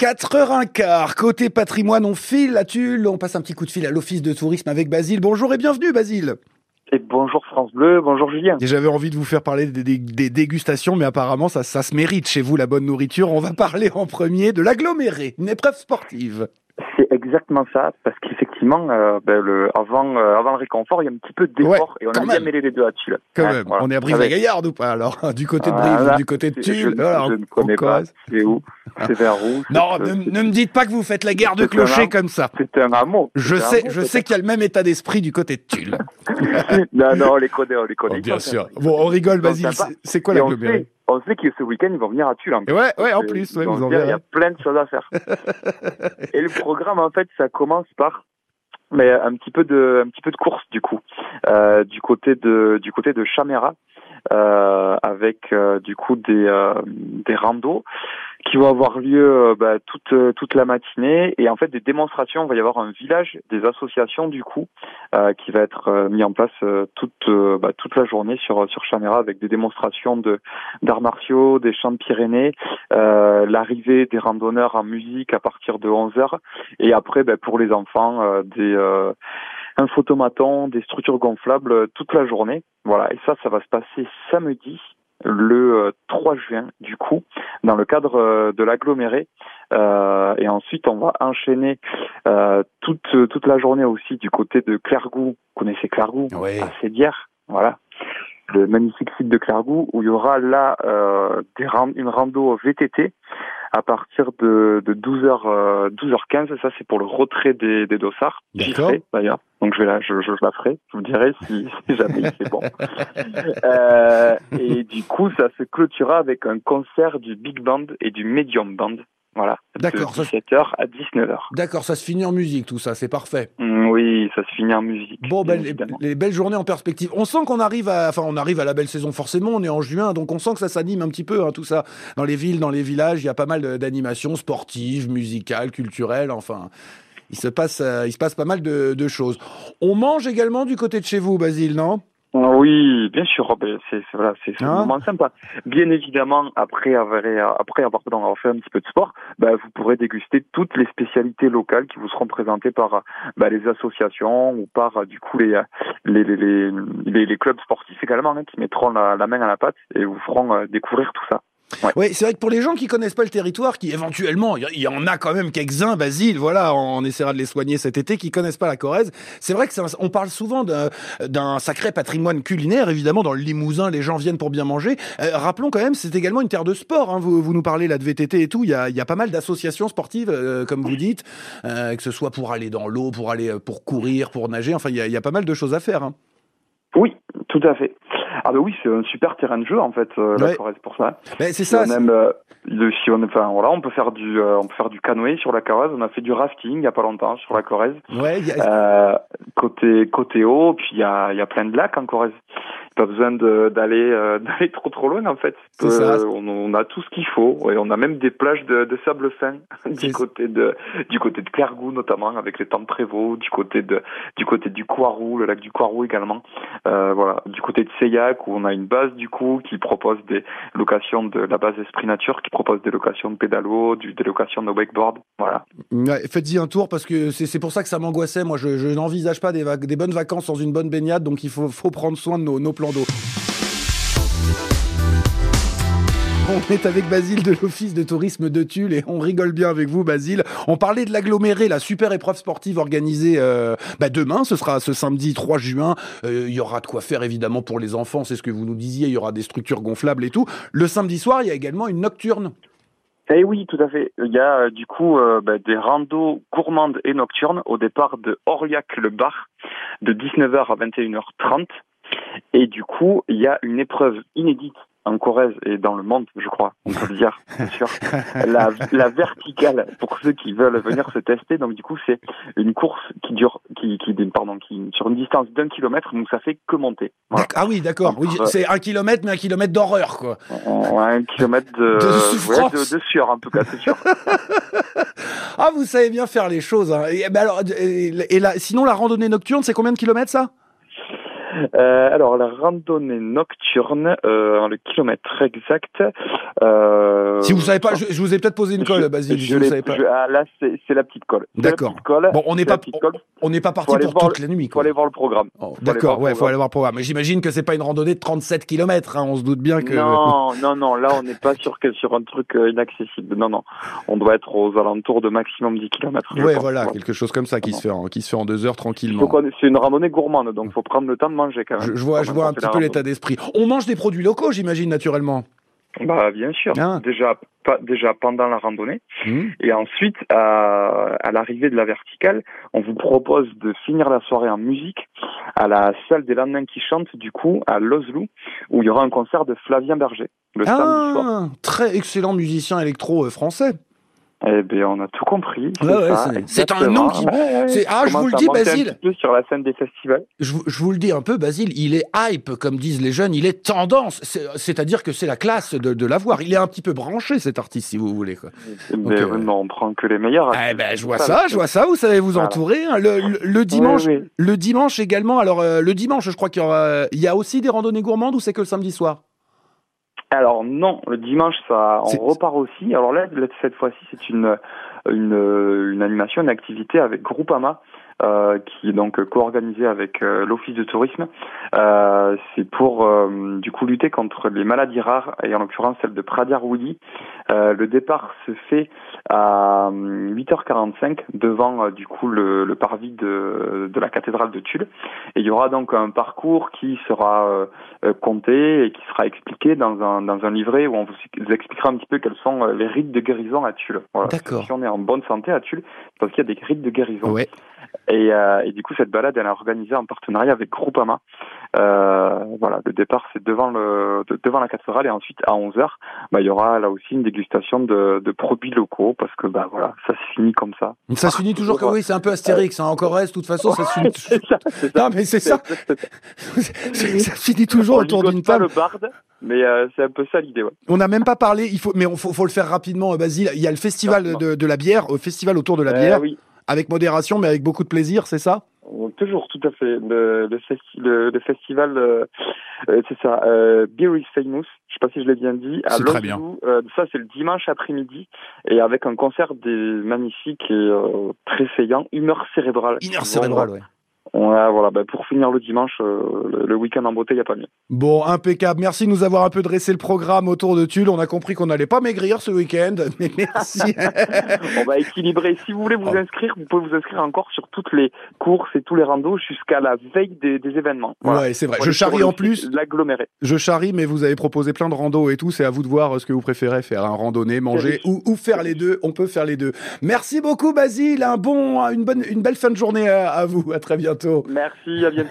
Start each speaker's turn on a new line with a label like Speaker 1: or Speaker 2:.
Speaker 1: 4h15, côté patrimoine, on file la Tulle, on passe un petit coup de fil à l'office de tourisme avec Basile. Bonjour et bienvenue Basile.
Speaker 2: Et bonjour France Bleu, bonjour Julien.
Speaker 1: Et j'avais envie de vous faire parler des, des- des dégustations, mais apparemment ça, ça se mérite chez vous la bonne nourriture. On va parler en premier de l'aggloméré, une épreuve sportive.
Speaker 2: C'est exactement ça, parce qu'effectivement, euh, ben, le, avant, euh, avant le réconfort, il y a un petit peu d'effort
Speaker 1: Ouais,
Speaker 2: et on a bien mêlé les deux à Tulle.
Speaker 1: Quand
Speaker 2: Ouais,
Speaker 1: même,
Speaker 2: voilà.
Speaker 1: on est à Brive-la-Gaillarde ou pas alors Du côté de. Brive du côté de Tulle
Speaker 2: je ne connais pas. C'est où C'est vers où
Speaker 1: Non, ne, me dites pas que vous faites la guerre de
Speaker 2: C'est un
Speaker 1: clocher
Speaker 2: am-
Speaker 1: comme ça.
Speaker 2: C'est un hameau.
Speaker 1: Je sais, je sais qu'il y a le même état d'esprit du côté de Tulle.
Speaker 2: non, non, on les connaît, on les connaît.
Speaker 1: Oh, bien sûr. Bon, on rigole, Basile. C'est quoi l'aggloméré
Speaker 2: sait, on sait que ce week-end, ils vont venir à Tulle. en plus.
Speaker 1: Ouais, ouais, en plus, ouais, vous en
Speaker 2: Il y a plein de choses à faire. et le programme, en fait, ça commence par mais un petit peu de un petit peu de course du coup euh, du côté de du côté de Chamera euh, avec euh, du coup des euh, des randos qui vont avoir lieu euh, bah, toute euh, toute la matinée et en fait des démonstrations il va y avoir un village des associations du coup euh, qui va être euh, mis en place euh, toute euh, bah, toute la journée sur sur Chamera avec des démonstrations de d'arts martiaux des chants de Pyrénées l'arrivée des randonneurs en musique à partir de 11 heures et après, ben, pour les enfants, des un photomaton, des structures gonflables toute la journée. Voilà. Et ça, ça va se passer samedi, le euh, 3 juin, du coup, dans le cadre euh, de l'aggloméré. Euh, et ensuite, on va enchaîner euh, toute toute la journée aussi du côté de Clairgou. Vous connaissez Clairgou?
Speaker 1: Ouais.
Speaker 2: à Sédière. Voilà. Le magnifique site de Clairgou où il y aura là euh, des ran- une rando VTT à partir de, de 12h euh, 12h15 ça c'est pour le retrait des, des dossards J'y d'ailleurs donc je vais là je, je, je la ferai je vous dirai si, si jamais c'est bon Euh, et du coup ça se clôturera avec un concert du big band et du medium band voilà de
Speaker 1: D'accord, ça-
Speaker 2: 17h à 19h
Speaker 1: D'accord, ça se finit en musique, tout ça, c'est parfait.
Speaker 2: Mm, oui ça se finit en musique
Speaker 1: Bon, ben, les, belles journées en perspective. On sent qu'on arrive à, enfin, on arrive à la belle saison forcément. On est en juin, donc on sent que ça s'anime un petit peu, hein, tout ça. Dans les villes, dans les villages, il y a pas mal de- d'animations sportives, musicales, culturelles. Enfin, il se passe, euh, il se passe pas mal de, de choses. On mange également du côté de chez vous, Basile, non?
Speaker 2: Oui, bien sûr. ben, C'est voilà, c'est un moment sympa. Bien évidemment, après avoir après avoir, pardon, avoir fait un petit peu de sport, bah, vous pourrez déguster toutes les spécialités locales qui vous seront présentées par bah, les associations ou par euh, du coup les les les, les, les- les clubs sportifs également hein, qui mettront la, la main à la pâte et vous feront euh, découvrir tout ça.
Speaker 1: Oui, c'est vrai que pour les gens qui connaissent pas le territoire, qui éventuellement, il y- en a quand même quelques-uns, Basile, voilà, on essaiera de les soigner cet été, qui connaissent pas la Corrèze. C'est vrai que un- on parle souvent d'un sacré patrimoine culinaire, évidemment, dans le Limousin, les gens viennent pour bien manger. Euh, rappelons quand même, c'est également une terre de sport. Hein. Vous, vous nous parlez là de VTT et tout. Il y a, y a pas mal d'associations sportives, euh, comme vous dites, euh, que ce soit pour aller dans l'eau, pour aller, pour courir, pour nager. Enfin, il y a, il y a pas mal de choses à faire. Hein.
Speaker 2: Oui, tout à fait. Ah bah oui, c'est un super terrain de jeu en fait, euh,
Speaker 1: Ouais.
Speaker 2: la Corrèze pour ça.
Speaker 1: Ben, c'est ça.
Speaker 2: on aime, euh, le- si on, enfin voilà, on peut faire du, euh, on peut faire du canoë sur la Corrèze. On a fait du rafting il y a pas longtemps sur la Corrèze.
Speaker 1: Ouais, y a-
Speaker 2: Euh, côté côté eau, puis il y a, il y a plein de lacs en Corrèze. Pas besoin d'aller euh, d'aller trop trop loin en fait.
Speaker 1: Ça.
Speaker 2: On, on a tout ce qu'il faut. Ouais, on a même des plages de, de sable fin du côté de du côté de notamment avec les temps de Prévost, du côté de du côté du Coirou, le lac du Coirou également. Euh, voilà, du côté de Seillac où on a une base du coup qui propose des locations de la base Esprit Nature qui propose des locations de pédalo, du, des locations de wakeboard. Voilà.
Speaker 1: Ouais, Faites-y un tour parce que c'est pour ça que ça m'angoissait. Moi, je, je n'envisage pas des, des bonnes vacances sans une bonne baignade, donc il faut, faut prendre soin de nos, nos plans On est avec Basile de l'Office de tourisme de Tulle et on rigole bien avec vous, Basile. On parlait de l'aggloméré, la super épreuve sportive organisée euh, bah, demain. Ce sera ce samedi 3 juin. Euh, Il y aura de quoi faire évidemment pour les enfants, c'est ce que vous nous disiez. Il y aura des structures gonflables et tout. Le samedi soir, il y a également une nocturne.
Speaker 2: Eh oui, tout à fait. Il y a euh, du coup bah, des randos gourmandes et nocturnes au départ de Orliac-le-Bar de 19h à 21h30. Et du coup, il y a une épreuve inédite en Corrèze et dans le monde, je crois, on peut le dire, c'est sûr. La, la verticale, pour ceux qui veulent venir se tester. Donc du coup, c'est une course qui dure, qui, qui, pardon, qui sur une distance d'un kilomètre, donc ça fait que monter. Voilà.
Speaker 1: Ah oui, d'accord. Oui,
Speaker 2: Entre-
Speaker 1: c'est un kilomètre, mais un kilomètre d'horreur, quoi.
Speaker 2: Ouais, un kilomètre de,
Speaker 1: De
Speaker 2: ouais, de, de sueur, en tout cas, c'est sûr.
Speaker 1: Ah, vous savez bien faire les choses. hein. Et, ben alors, et, et là, sinon, la randonnée nocturne, c'est combien de kilomètres, ça?
Speaker 2: Euh, alors la randonnée nocturne, euh, le kilomètre exact. Euh,
Speaker 1: si vous savez pas, je, je vous ai peut-être posé une colle, Basile. Je,
Speaker 2: je,
Speaker 1: vous savez pas.
Speaker 2: ah, là, c'est la petite colle.
Speaker 1: D'accord. Bon, on n'est pas, on n'est pas parti pour toute la nuit.
Speaker 2: Il faut aller voir le programme.
Speaker 1: Oh, D'accord, ouais, il faut aller voir le programme. Mais j'imagine que c'est pas une randonnée de 37 km. Hein, on se doute bien que.
Speaker 2: Non, non, non. Là, on n'est pas sur sur un truc inaccessible. Non, non. On doit être aux alentours de maximum 10 km.
Speaker 1: Ouais, voilà, quelque chose comme ça qui se fait, en, qui se fait en deux heures tranquillement.
Speaker 2: C'est une randonnée gourmande, donc faut prendre le temps de manger quand même.
Speaker 1: Je, je vois, je vois un petit peu l'état d'esprit. On mange des produits locaux, j'imagine naturellement.
Speaker 2: Bah bien sûr. Ah. Déjà, pas, déjà pendant la randonnée mmh. et ensuite à, à l'arrivée de la verticale, on vous propose de finir la soirée en musique à la salle des lendemains qui chantent du coup à Lozlou où il y aura un concert de Flavien Berger le
Speaker 1: ah,
Speaker 2: samedi soir.
Speaker 1: Très excellent musicien électro français.
Speaker 2: Eh bien, on a tout compris.
Speaker 1: C'est un nom qui. Ah, je vous le dis, Basile.
Speaker 2: sur la scène des festivals.
Speaker 1: Je, je, vous le dis un peu, Basile. Il est hype, comme disent les jeunes. Il est tendance. C'est-à-dire que c'est la classe de, de l'avoir. Il est un petit peu branché, cet artiste, si vous voulez. Quoi.
Speaker 2: Mais euh... non, on prend que les meilleurs.
Speaker 1: Eh ben, je vois ça, je vois ça. Vous savez vous entourer. Hein. Le, le, le, dimanche, le dimanche également. Alors, euh, le dimanche, je crois qu'il y aura. Il y a aussi des randonnées gourmandes ou c'est que le samedi soir?
Speaker 2: Alors non, le dimanche ça on repart aussi. Alors là, cette fois-ci c'est une, une, une animation, une activité avec Groupama. Euh, qui est donc co-organisé avec euh, l'Office de tourisme. Euh, c'est pour euh, du coup lutter contre les maladies rares et en l'occurrence celle de Prader-Willi. Euh, le départ se fait à 8h45 devant du coup le, le parvis de, de, la cathédrale de Tulle. Et il y aura donc un parcours qui sera compté et qui sera expliqué dans un, dans un livret où on vous expliquera un petit peu quels sont les rites de guérison à Tulle. Voilà.
Speaker 1: D'accord.
Speaker 2: Si on est en bonne santé à Tulle, parce qu'il y a des rites de guérison.
Speaker 1: Ouais.
Speaker 2: Et, euh, et, du coup, cette balade, elle est organisée en partenariat avec Groupama. Euh, voilà, le départ, c'est devant le de, devant la cathédrale et ensuite à 11 h bah, il y aura là aussi une dégustation de, de produits locaux parce que bah voilà, ça se finit comme ça.
Speaker 1: Ça se finit toujours comme oui, c'est un peu Astérix, hein, encore reste. De toute façon, ça se finit. ça. Non, mais c'est ça. ça finit toujours autour d'une table.
Speaker 2: le barde. Mais euh, c'est un peu ça l'idée. Ouais.
Speaker 1: On n'a même pas parlé. Il faut, mais il faut, faut, le faire rapidement, Basile. Il y a le festival de, de, la bière, au festival autour de la bière.
Speaker 2: Euh, oui
Speaker 1: avec modération, mais avec beaucoup de plaisir, c'est ça?
Speaker 2: Toujours, tout à fait. Le, le, festi le, le festival, euh, c'est ça, euh, Beer is Famous, je sais pas si je l'ai bien dit.
Speaker 1: C'est très bien.
Speaker 2: Euh, ça, c'est le dimanche après-midi, et avec un concert des magnifiques et euh, très saillant, Humeur cérébrale.
Speaker 1: Humeur cérébrale, ouais.
Speaker 2: Ouais, voilà, bah pour finir le dimanche, euh, le, week-end en beauté, il n'y a pas mieux.
Speaker 1: Bon, impeccable. Merci de nous avoir un peu dressé le programme autour de Tulle. On a compris qu'on n'allait pas maigrir ce week-end, mais merci.
Speaker 2: On va équilibrer. Si vous voulez vous oh. inscrire, vous pouvez vous inscrire encore sur toutes les courses et tous les randos jusqu'à la veille des, des événements.
Speaker 1: Voilà. Ouais, c'est vrai. Je charrie en plus.
Speaker 2: L'aggloméré.
Speaker 1: Je charrie, mais vous avez proposé plein de randos et tout. C'est à vous de voir ce que vous préférez faire. Un randonnée, manger ou, ou, faire les deux. On peut faire les deux. Merci beaucoup, Basile. Un bon, une bonne, une belle fin de journée à, à vous. À très
Speaker 2: Merci. À bientôt.